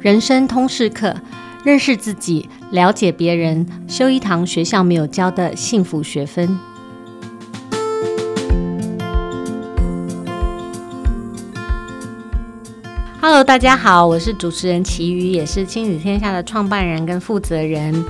人生通识课，认识自己，了解别人，修一堂学校没有教的幸福学分。Hello，大家好，我是主持人齐瑜，也是亲子天下的创办人跟负责人。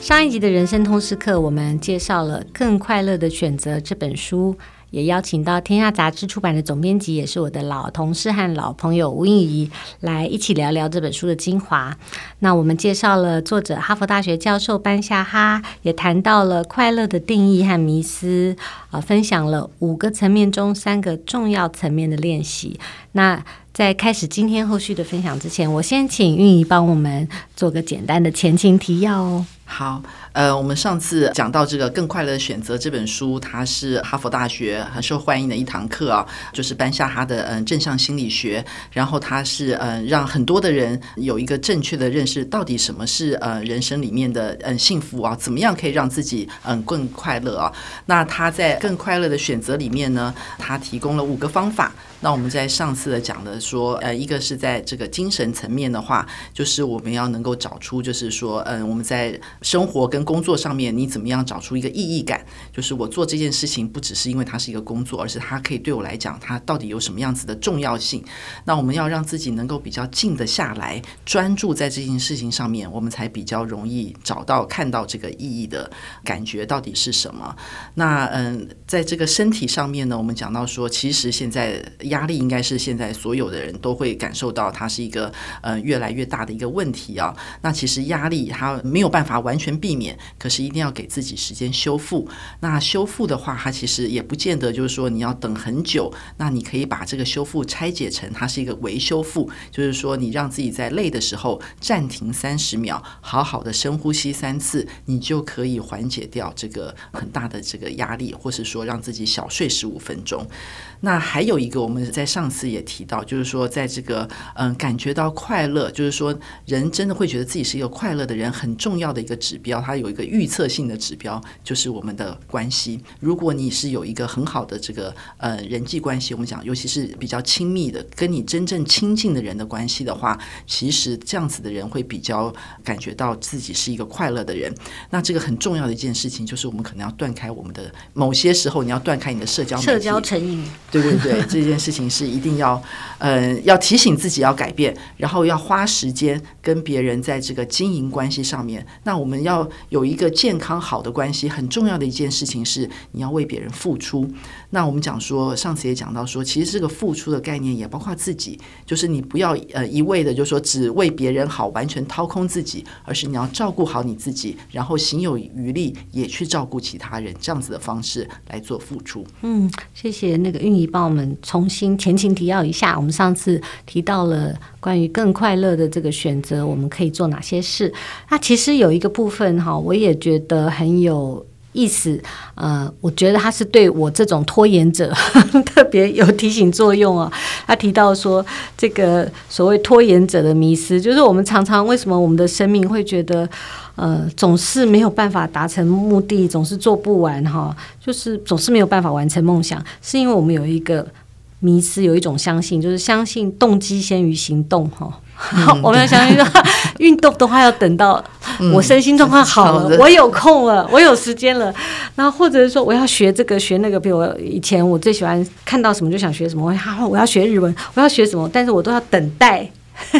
上一集的人生通识课，我们介绍了《更快乐的选择》这本书。也邀请到天下杂志出版的总编辑，也是我的老同事和老朋友吴颖怡，来一起聊聊这本书的精华。那我们介绍了作者哈佛大学教授班夏哈，也谈到了快乐的定义和迷思，啊，分享了五个层面中三个重要层面的练习。那在开始今天后续的分享之前，我先请映怡帮我们做个简单的前情提要哦。好，呃，我们上次讲到这个《更快乐的选择》这本书，它是哈佛大学很受欢迎的一堂课啊，就是班夏哈的嗯正向心理学，然后它是嗯让很多的人有一个正确的认识，到底什么是呃人生里面的嗯幸福啊，怎么样可以让自己嗯更快乐啊？那他在《更快乐的选择》里面呢，他提供了五个方法。那我们在上次的讲的说，呃，一个是在这个精神层面的话，就是我们要能够找出，就是说，嗯，我们在生活跟工作上面，你怎么样找出一个意义感？就是我做这件事情不只是因为它是一个工作，而是它可以对我来讲，它到底有什么样子的重要性？那我们要让自己能够比较静得下来，专注在这件事情上面，我们才比较容易找到看到这个意义的感觉到底是什么？那嗯，在这个身体上面呢，我们讲到说，其实现在。压力应该是现在所有的人都会感受到，它是一个呃越来越大的一个问题啊。那其实压力它没有办法完全避免，可是一定要给自己时间修复。那修复的话，它其实也不见得就是说你要等很久。那你可以把这个修复拆解成它是一个微修复，就是说你让自己在累的时候暂停三十秒，好好的深呼吸三次，你就可以缓解掉这个很大的这个压力，或是说让自己小睡十五分钟。那还有一个，我们在上次也提到，就是说，在这个嗯，感觉到快乐，就是说，人真的会觉得自己是一个快乐的人，很重要的一个指标，它有一个预测性的指标，就是我们的关系。如果你是有一个很好的这个呃人际关系，我们讲，尤其是比较亲密的，跟你真正亲近的人的关系的话，其实这样子的人会比较感觉到自己是一个快乐的人。那这个很重要的一件事情，就是我们可能要断开我们的某些时候，你要断开你的社交社交成瘾。对对对，这件事事情是一定要，呃，要提醒自己要改变，然后要花时间跟别人在这个经营关系上面。那我们要有一个健康好的关系，很重要的一件事情是你要为别人付出。那我们讲说，上次也讲到说，其实这个付出的概念也包括自己，就是你不要呃一味的就说只为别人好，完全掏空自己，而是你要照顾好你自己，然后行有余力也去照顾其他人，这样子的方式来做付出。嗯，谢谢那个运怡帮我们重新前情提要一下。我们上次提到了关于更快乐的这个选择，我们可以做哪些事？那其实有一个部分哈，我也觉得很有意思。呃，我觉得他是对我这种拖延者 特别有提醒作用啊。他提到说，这个所谓拖延者的迷思，就是我们常常为什么我们的生命会觉得呃总是没有办法达成目的，总是做不完哈，就是总是没有办法完成梦想，是因为我们有一个。迷思有一种相信，就是相信动机先于行动哈。嗯、我们要相信说，运动的话要等到我身心状况好了，嗯、我有空了，我有时间了，然后或者是说我要学这个学那个，比如我以前我最喜欢看到什么就想学什么，我要我要学日文，我要学什么，但是我都要等待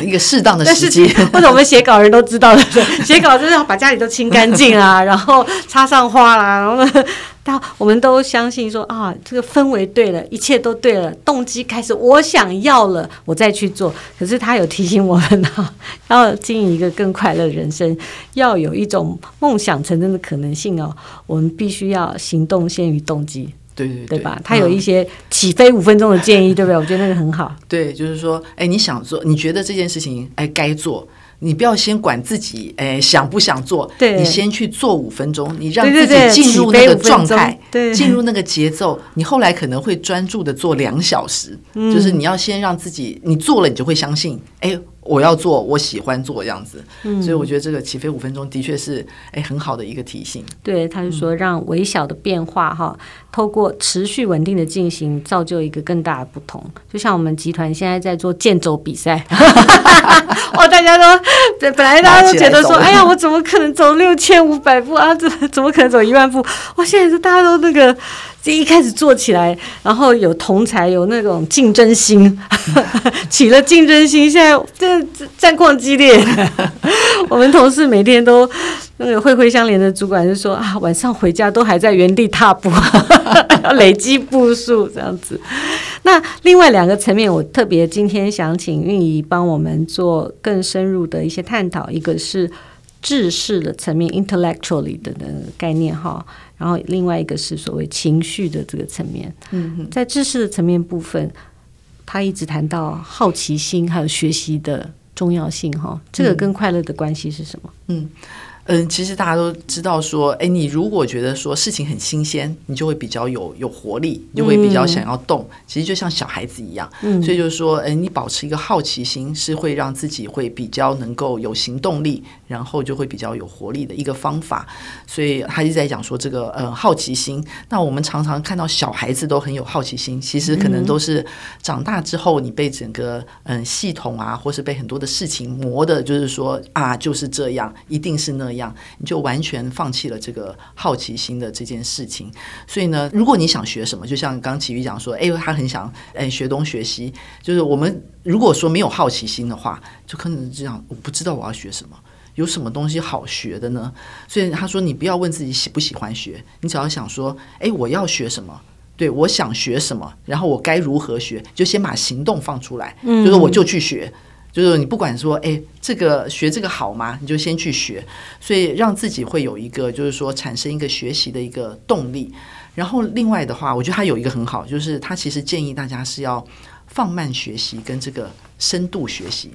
一个适当的 时间。或者我们写稿人都知道的，写稿就是要把家里都清干净啊，然后插上花啦，然后。但我们都相信说啊，这个氛围对了，一切都对了，动机开始，我想要了，我再去做。可是他有提醒我们啊，要经营一个更快乐的人生，要有一种梦想成真的可能性哦。我们必须要行动先于动机，对对对，对吧？他有一些起飞五分钟的建议，对不对？我觉得那个很好。对，就是说，哎，你想做，你觉得这件事情，哎，该做。你不要先管自己，哎，想不想做？对，你先去做五分钟，你让自己进入那个状态，对，进入那个节奏。你后来可能会专注的做两小时，嗯，就是你要先让自己，你做了，你就会相信，哎。我要做，我喜欢做这样子。嗯，所以我觉得这个起飞五分钟的确是哎很好的一个提醒。对，他就说让微小的变化哈，透过持续稳定的进行，造就一个更大的不同。就像我们集团现在在做健走比赛，哦，大家都本来大家都觉得说，哎呀，我怎么可能走六千五百步啊？怎怎么可能走一万步？哇，现在是大家都那个。一开始做起来，然后有同才，有那种竞争心，起了竞争心。现在这战况激烈，我们同事每天都那个会会相连的主管就说啊，晚上回家都还在原地踏步，要累积步数这样子。那另外两个层面，我特别今天想请运仪帮我们做更深入的一些探讨，一个是知识的层面 （intellectually） 的那个概念哈。然后另外一个是所谓情绪的这个层面，嗯，在知识的层面部分，他一直谈到好奇心还有学习的重要性哈，这个跟快乐的关系是什么？嗯。嗯，其实大家都知道说，哎，你如果觉得说事情很新鲜，你就会比较有有活力，你就会比较想要动。嗯、其实就像小孩子一样，嗯、所以就是说，哎，你保持一个好奇心，是会让自己会比较能够有行动力，然后就会比较有活力的一个方法。所以他一直在讲说这个，呃，好奇心。那我们常常看到小孩子都很有好奇心，其实可能都是长大之后，你被整个嗯系统啊，或是被很多的事情磨的，就是说啊，就是这样，一定是那样。你就完全放弃了这个好奇心的这件事情，所以呢，如果你想学什么，就像刚琦瑜讲说，哎，他很想哎学东学西，就是我们如果说没有好奇心的话，就可能这样，我不知道我要学什么，有什么东西好学的呢？所以他说，你不要问自己喜不喜欢学，你只要想说，哎，我要学什么？对，我想学什么，然后我该如何学，就先把行动放出来，就是我就去学。嗯就是你不管说，哎，这个学这个好吗？你就先去学，所以让自己会有一个，就是说产生一个学习的一个动力。然后另外的话，我觉得他有一个很好，就是他其实建议大家是要放慢学习跟这个深度学习。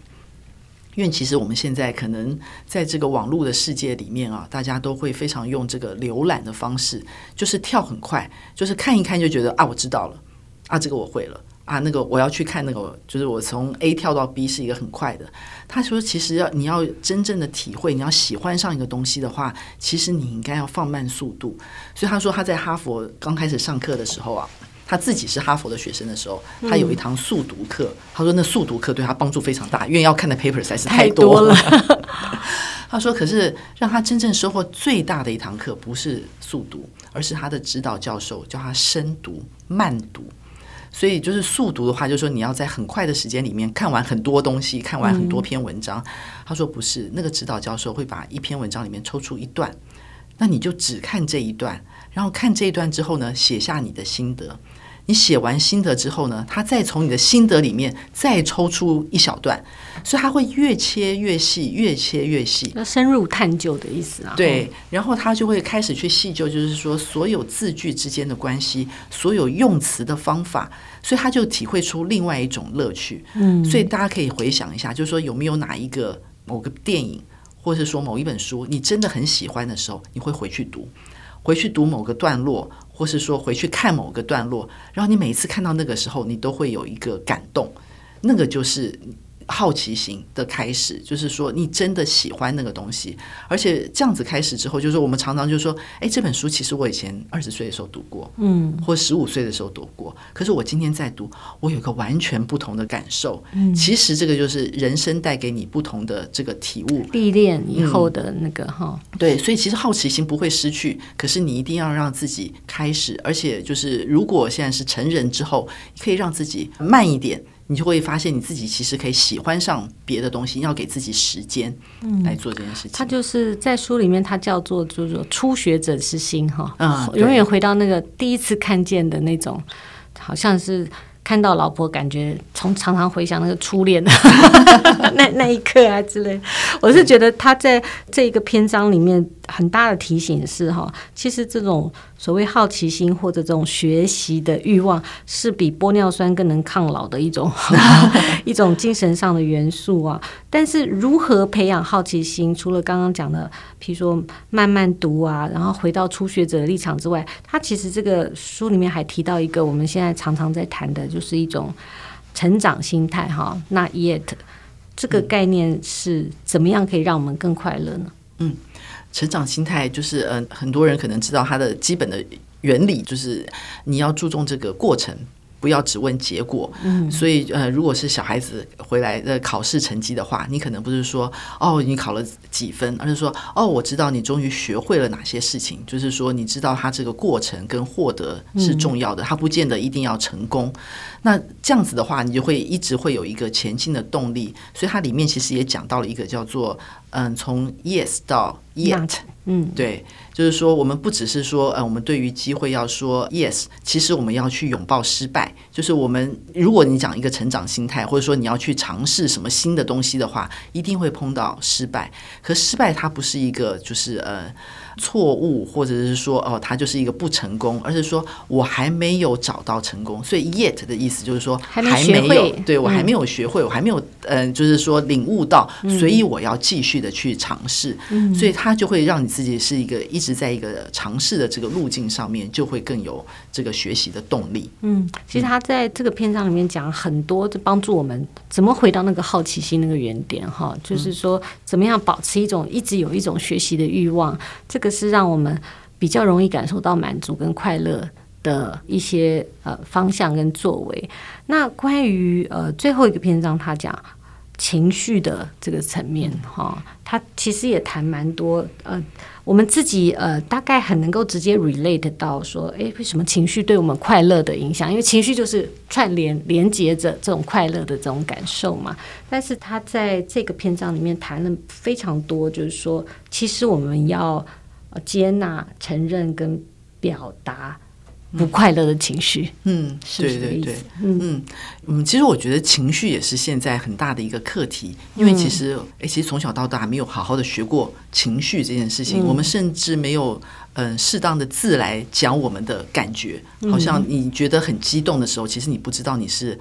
因为其实我们现在可能在这个网络的世界里面啊，大家都会非常用这个浏览的方式，就是跳很快，就是看一看就觉得啊，我知道了，啊，这个我会了。啊，那个我要去看那个，就是我从 A 跳到 B 是一个很快的。他说，其实要你要真正的体会，你要喜欢上一个东西的话，其实你应该要放慢速度。所以他说他在哈佛刚开始上课的时候啊，他自己是哈佛的学生的时候，他有一堂速读课。他说那速读课对他帮助非常大，因为要看的 paper 实在是太多了。他说，可是让他真正收获最大的一堂课不是速读，而是他的指导教授叫他深读、慢读。所以就是速读的话，就是说你要在很快的时间里面看完很多东西，看完很多篇文章。嗯、他说不是，那个指导教授会把一篇文章里面抽出一段，那你就只看这一段，然后看这一段之后呢，写下你的心得。你写完心得之后呢，他再从你的心得里面再抽出一小段，所以他会越切越细，越切越细，要深入探究的意思啊。对，然后他就会开始去细究，就是说所有字句之间的关系，所有用词的方法，所以他就体会出另外一种乐趣。嗯，所以大家可以回想一下，就是说有没有哪一个某个电影，或是说某一本书，你真的很喜欢的时候，你会回去读，回去读某个段落。或是说回去看某个段落，然后你每一次看到那个时候，你都会有一个感动，那个就是。好奇心的开始，就是说你真的喜欢那个东西，而且这样子开始之后，就是我们常常就说，哎，这本书其实我以前二十岁的时候读过，嗯，或十五岁的时候读过，可是我今天在读，我有一个完全不同的感受。嗯，其实这个就是人生带给你不同的这个体悟，历练以后的那个哈、嗯。对，所以其实好奇心不会失去，可是你一定要让自己开始，而且就是如果现在是成人之后，可以让自己慢一点。你就会发现你自己其实可以喜欢上别的东西，要给自己时间来做这件事情。他就是在书里面，他叫做就是说初学者之心哈，嗯，永远回到那个第一次看见的那种，好像是看到老婆，感觉从常常回想那个初恋 那那一刻啊之类。我是觉得他在这一个篇章里面很大的提醒是哈，其实这种。所谓好奇心或者这种学习的欲望，是比玻尿酸更能抗老的一种 一种精神上的元素啊。但是如何培养好奇心，除了刚刚讲的，譬如说慢慢读啊，然后回到初学者的立场之外，他其实这个书里面还提到一个我们现在常常在谈的，就是一种成长心态哈。Not yet。这个概念是怎么样可以让我们更快乐呢？嗯，成长心态就是，嗯、呃，很多人可能知道它的基本的原理，就是你要注重这个过程。不要只问结果，嗯，所以呃，如果是小孩子回来的考试成绩的话，你可能不是说哦，你考了几分，而是说哦，我知道你终于学会了哪些事情，就是说你知道他这个过程跟获得是重要的，他不见得一定要成功。那这样子的话，你就会一直会有一个前进的动力。所以它里面其实也讲到了一个叫做嗯，从 yes 到 yet，嗯，对。就是说，我们不只是说，呃，我们对于机会要说 yes，其实我们要去拥抱失败。就是我们，如果你讲一个成长心态，或者说你要去尝试什么新的东西的话，一定会碰到失败。可失败它不是一个，就是呃。错误，或者是说哦，它就是一个不成功，而是说我还没有找到成功，所以 yet 的意思就是说还没有，对我还没有学会，我还没有嗯、呃，就是说领悟到，所以我要继续的去尝试，嗯、所以它就会让你自己是一个一直在一个尝试的这个路径上面，就会更有这个学习的动力。嗯，其实他在这个篇章里面讲很多，就帮助我们怎么回到那个好奇心那个原点哈，就是说怎么样保持一种一直有一种学习的欲望。这个是让我们比较容易感受到满足跟快乐的一些呃方向跟作为。那关于呃最后一个篇章，他讲情绪的这个层面哈，他其实也谈蛮多呃，我们自己呃大概很能够直接 relate 到说，诶，为什么情绪对我们快乐的影响？因为情绪就是串联连接着这种快乐的这种感受嘛。但是他在这个篇章里面谈了非常多，就是说，其实我们要。接纳、承认跟表达不快乐的情绪，嗯，是是对对对，嗯。嗯，其实我觉得情绪也是现在很大的一个课题，因为其实，哎、嗯，其实从小到大没有好好的学过情绪这件事情，嗯、我们甚至没有嗯适当的字来讲我们的感觉，好像你觉得很激动的时候，其实你不知道你是。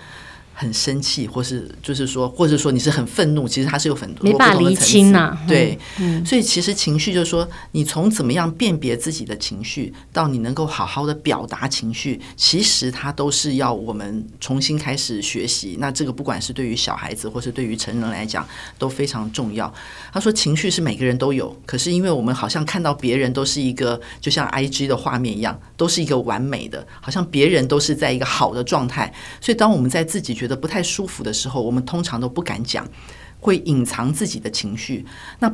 很生气，或是就是说，或者说你是很愤怒，其实它是有很多不同的层次。没法厘清呐，对，嗯、所以其实情绪就是说，你从怎么样辨别自己的情绪，到你能够好好的表达情绪，其实它都是要我们重新开始学习。那这个不管是对于小孩子，或是对于成人来讲，都非常重要。他说，情绪是每个人都有，可是因为我们好像看到别人都是一个，就像 IG 的画面一样，都是一个完美的，好像别人都是在一个好的状态，所以当我们在自己觉得不太舒服的时候，我们通常都不敢讲，会隐藏自己的情绪。那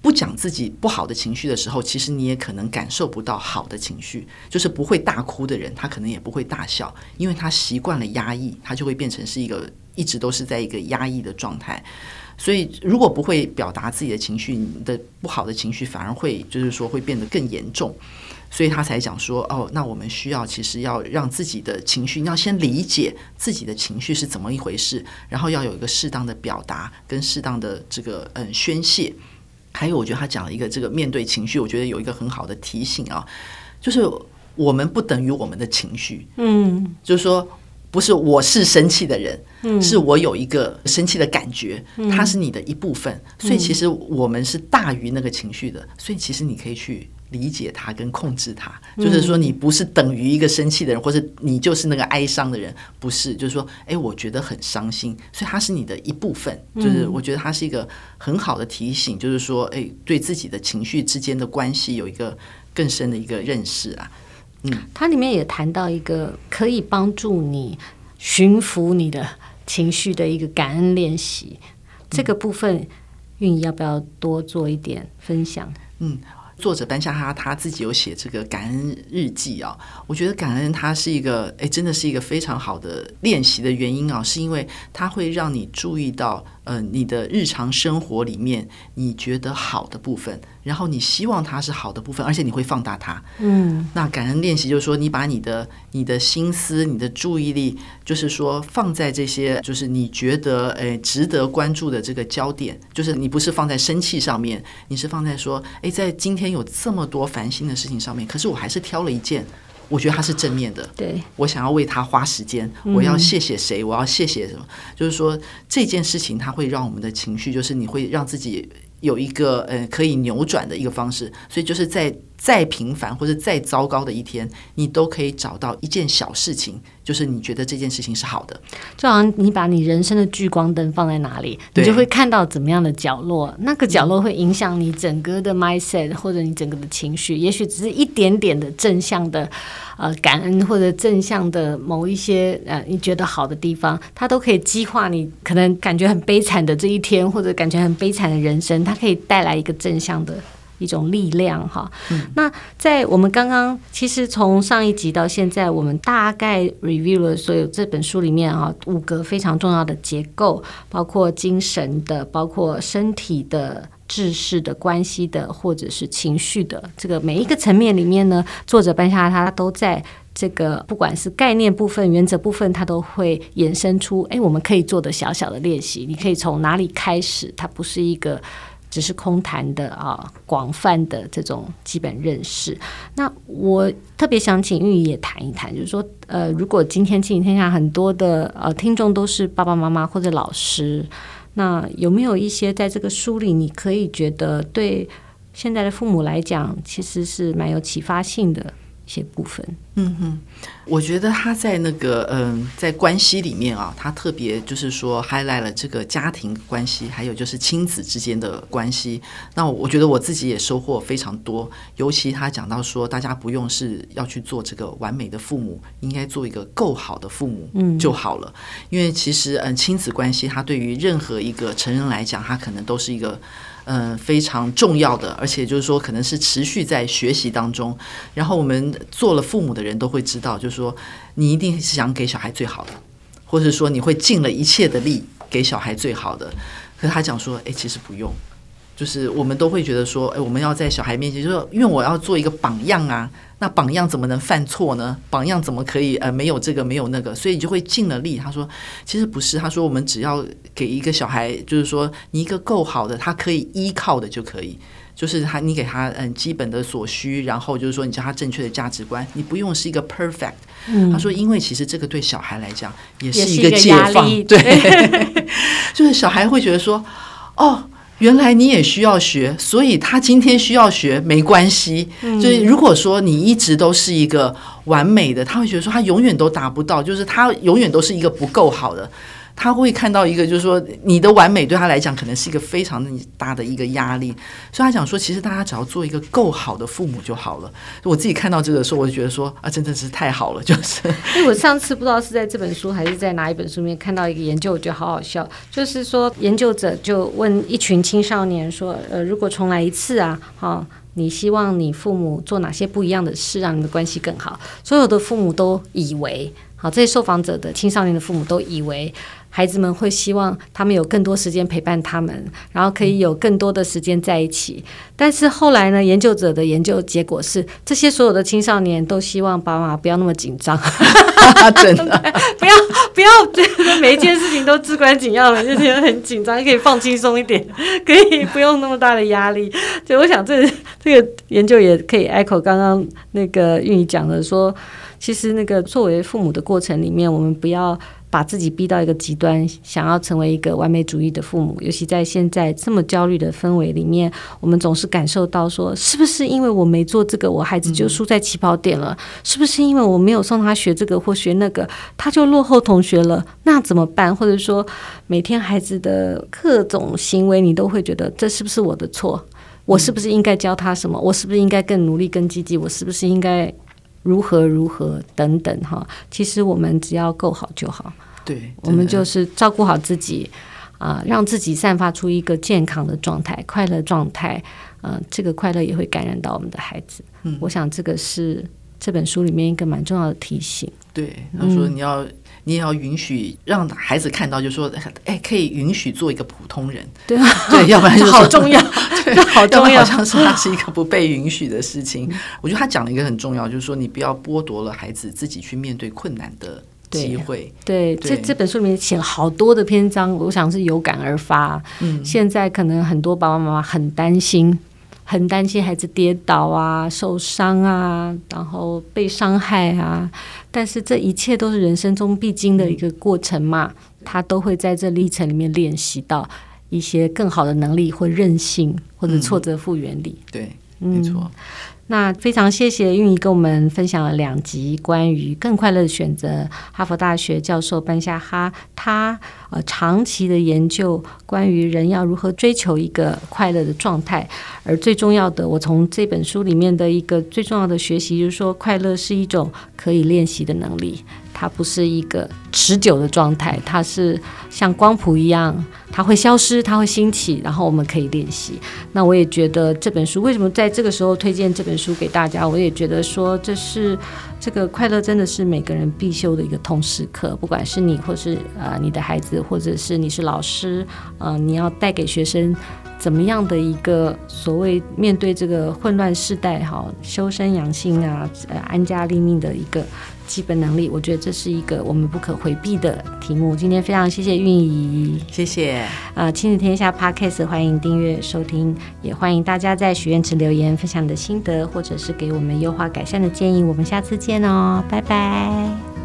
不讲自己不好的情绪的时候，其实你也可能感受不到好的情绪。就是不会大哭的人，他可能也不会大笑，因为他习惯了压抑，他就会变成是一个一直都是在一个压抑的状态。所以，如果不会表达自己的情绪，你的不好的情绪反而会就是说会变得更严重。所以他才讲说，哦，那我们需要其实要让自己的情绪，你要先理解自己的情绪是怎么一回事，然后要有一个适当的表达跟适当的这个嗯宣泄。还有，我觉得他讲了一个这个面对情绪，我觉得有一个很好的提醒啊，就是我们不等于我们的情绪，嗯，就是说不是我是生气的人，嗯，是我有一个生气的感觉，它是你的一部分，所以其实我们是大于那个情绪的，所以其实你可以去。理解他跟控制他，就是说你不是等于一个生气的人，或者你就是那个哀伤的人，不是。就是说，哎，我觉得很伤心，所以他是你的一部分。就是我觉得他是一个很好的提醒，就是说，哎，对自己的情绪之间的关系有一个更深的一个认识啊。嗯，它里面也谈到一个可以帮助你驯服你的情绪的一个感恩练习，这个部分韵仪要不要多做一点分享？嗯。作者班夏哈他自己有写这个感恩日记啊，我觉得感恩它是一个，哎，真的是一个非常好的练习的原因啊，是因为它会让你注意到。呃，你的日常生活里面你觉得好的部分，然后你希望它是好的部分，而且你会放大它。嗯，那感恩练习就是说，你把你的你的心思、你的注意力，就是说放在这些，就是你觉得诶值得关注的这个焦点，就是你不是放在生气上面，你是放在说，诶，在今天有这么多烦心的事情上面，可是我还是挑了一件。我觉得他是正面的，对，我想要为他花时间，我要谢谢谁，我要谢谢什么？嗯、就是说这件事情，它会让我们的情绪，就是你会让自己有一个呃可以扭转的一个方式，所以就是在再平凡或者再糟糕的一天，你都可以找到一件小事情，就是你觉得这件事情是好的。就好像你把你人生的聚光灯放在哪里，你就会看到怎么样的角落，那个角落会影响你整个的 mindset 或者你整个的情绪。也许只是一点点的正向的呃感恩或者正向的某一些呃你觉得好的地方，它都可以激化你可能感觉很悲惨的这一天，或者感觉很悲惨的人生，它可以带来一个正向的。一种力量哈，嗯、那在我们刚刚其实从上一集到现在，我们大概 review 了所有这本书里面啊五个非常重要的结构，包括精神的，包括身体的、知识的、关系的，或者是情绪的。这个每一个层面里面呢，作者班夏他都在这个不管是概念部分、原则部分，他都会衍生出哎，我们可以做的小小的练习。你可以从哪里开始？它不是一个。只是空谈的啊，广泛的这种基本认识。那我特别想请玉也谈一谈，就是说，呃，如果今天亲子天下很多的呃听众都是爸爸妈妈或者老师，那有没有一些在这个书里，你可以觉得对现在的父母来讲，其实是蛮有启发性的？一些部分，嗯哼，我觉得他在那个嗯，在关系里面啊，他特别就是说 highlight 了这个家庭关系，还有就是亲子之间的关系。那我觉得我自己也收获非常多，尤其他讲到说，大家不用是要去做这个完美的父母，应该做一个够好的父母就好了。嗯，因为其实嗯，亲子关系，它对于任何一个成人来讲，它可能都是一个。嗯，非常重要的，而且就是说，可能是持续在学习当中。然后我们做了父母的人都会知道，就是说，你一定是想给小孩最好的，或者说你会尽了一切的力给小孩最好的。可是他讲说，哎，其实不用，就是我们都会觉得说，哎，我们要在小孩面前，就是说，因为我要做一个榜样啊。那榜样怎么能犯错呢？榜样怎么可以呃没有这个没有那个？所以你就会尽了力。他说，其实不是。他说，我们只要给一个小孩，就是说你一个够好的，他可以依靠的就可以。就是他，你给他嗯基本的所需，然后就是说你教他正确的价值观。你不用是一个 perfect。嗯。他说，因为其实这个对小孩来讲也是一个解放。对 就是小孩会觉得说，哦。原来你也需要学，所以他今天需要学没关系。就是如果说你一直都是一个完美的，他会觉得说他永远都达不到，就是他永远都是一个不够好的。他会看到一个，就是说你的完美对他来讲可能是一个非常大的一个压力，所以他讲说，其实大家只要做一个够好的父母就好了。我自己看到这个时候，我就觉得说啊，真的是太好了，就是。因为我上次不知道是在这本书还是在哪一本书里面看到一个研究，我觉得好好笑，就是说研究者就问一群青少年说，呃，如果重来一次啊，好，你希望你父母做哪些不一样的事，让你的关系更好？所有的父母都以为，好，这些受访者的青少年的父母都以为。孩子们会希望他们有更多时间陪伴他们，然后可以有更多的时间在一起。但是后来呢，研究者的研究结果是，这些所有的青少年都希望爸妈不要那么紧张，真的不要不要觉得每一件事情都至关紧要的，就觉得很紧张，可以放轻松一点，可以不用那么大的压力。所以我想这这个研究也可以 echo 刚刚那个钰仪讲的说，其实那个作为父母的过程里面，我们不要。把自己逼到一个极端，想要成为一个完美主义的父母，尤其在现在这么焦虑的氛围里面，我们总是感受到说，是不是因为我没做这个，我孩子就输在起跑点了？嗯、是不是因为我没有送他学这个或学那个，他就落后同学了？那怎么办？或者说，每天孩子的各种行为，你都会觉得这是不是我的错？我是不是应该教他什么？我是不是应该更努力、更积极？我是不是应该？如何如何等等哈，其实我们只要够好就好。对，我们就是照顾好自己啊、呃，让自己散发出一个健康的状态、快乐状态。嗯、呃，这个快乐也会感染到我们的孩子。嗯，我想这个是这本书里面一个蛮重要的提醒。对，他说你要。嗯你也要允许让孩子看到，就说，哎，可以允许做一个普通人，对啊，对，要不然就好重要，对，好重要，好像是他是一个不被允许的事情。我觉得他讲了一个很重要，就是说你不要剥夺了孩子自己去面对困难的机会。对，对，这这本书里面写了好多的篇章，我想是有感而发。嗯，现在可能很多爸爸妈妈很担心。很担心孩子跌倒啊、受伤啊，然后被伤害啊。但是这一切都是人生中必经的一个过程嘛，他都会在这历程里面练习到一些更好的能力或韧性或者挫折复原力。对。没错。那非常谢谢韵怡跟我们分享了两集关于更快乐的选择。哈佛大学教授班夏哈他呃长期的研究关于人要如何追求一个快乐的状态，而最重要的，我从这本书里面的一个最重要的学习就是说，快乐是一种可以练习的能力。它不是一个持久的状态，它是像光谱一样，它会消失，它会兴起，然后我们可以练习。那我也觉得这本书为什么在这个时候推荐这本书给大家？我也觉得说，这是这个快乐真的是每个人必修的一个通识课，不管是你，或是呃你的孩子，或者是你是老师，呃，你要带给学生怎么样的一个所谓面对这个混乱世代，哈，修身养性啊，呃，安家立命的一个。基本能力，我觉得这是一个我们不可回避的题目。今天非常谢谢运仪，谢谢。呃，亲子天下 Podcast 欢迎订阅收听，也欢迎大家在许愿池留言分享你的心得，或者是给我们优化改善的建议。我们下次见哦，拜拜。